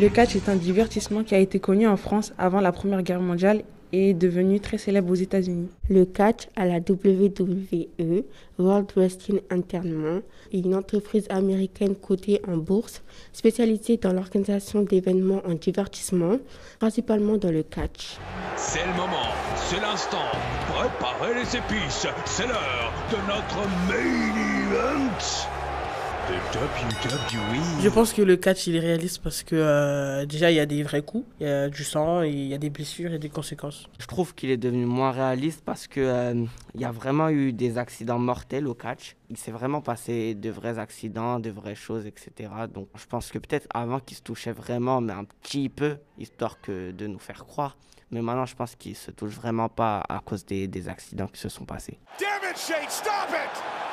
Le catch est un divertissement qui a été connu en France avant la Première Guerre mondiale est devenu très célèbre aux États-Unis. Le catch à la WWE, World Wrestling Entertainment, est une entreprise américaine cotée en bourse spécialisée dans l'organisation d'événements en divertissement, principalement dans le catch. C'est le moment, c'est l'instant. Préparez les épices, c'est l'heure de notre main event. Je pense que le catch il est réaliste parce que euh, déjà il y a des vrais coups, il y a du sang, il y a des blessures et des conséquences. Je trouve qu'il est devenu moins réaliste parce que euh, il y a vraiment eu des accidents mortels au catch. Il s'est vraiment passé de vrais accidents, de vraies choses, etc. Donc je pense que peut-être avant qu'il se touchait vraiment, mais un petit peu, histoire que de nous faire croire. Mais maintenant, je pense qu'il se touche vraiment pas à cause des, des accidents qui se sont passés. Damn it, Shane, stop it!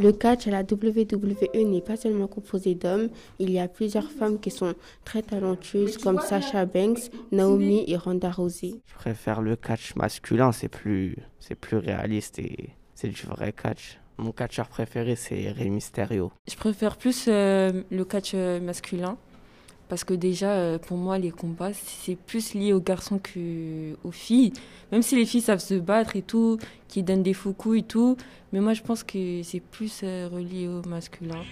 Le catch à la WWE n'est pas seulement composé d'hommes, il y a plusieurs femmes qui sont très talentueuses comme Sasha Banks, Naomi et Ronda Rousey. Je préfère le catch masculin, c'est plus, c'est plus réaliste et c'est du vrai catch. Mon catcheur préféré, c'est Rey Mysterio. Je préfère plus euh, le catch euh, masculin parce que déjà, euh, pour moi, les combats, c'est plus lié aux garçons qu'aux filles. Même si les filles savent se battre et tout, qui donnent des faux coups et tout, mais moi, je pense que c'est plus euh, relié au masculin.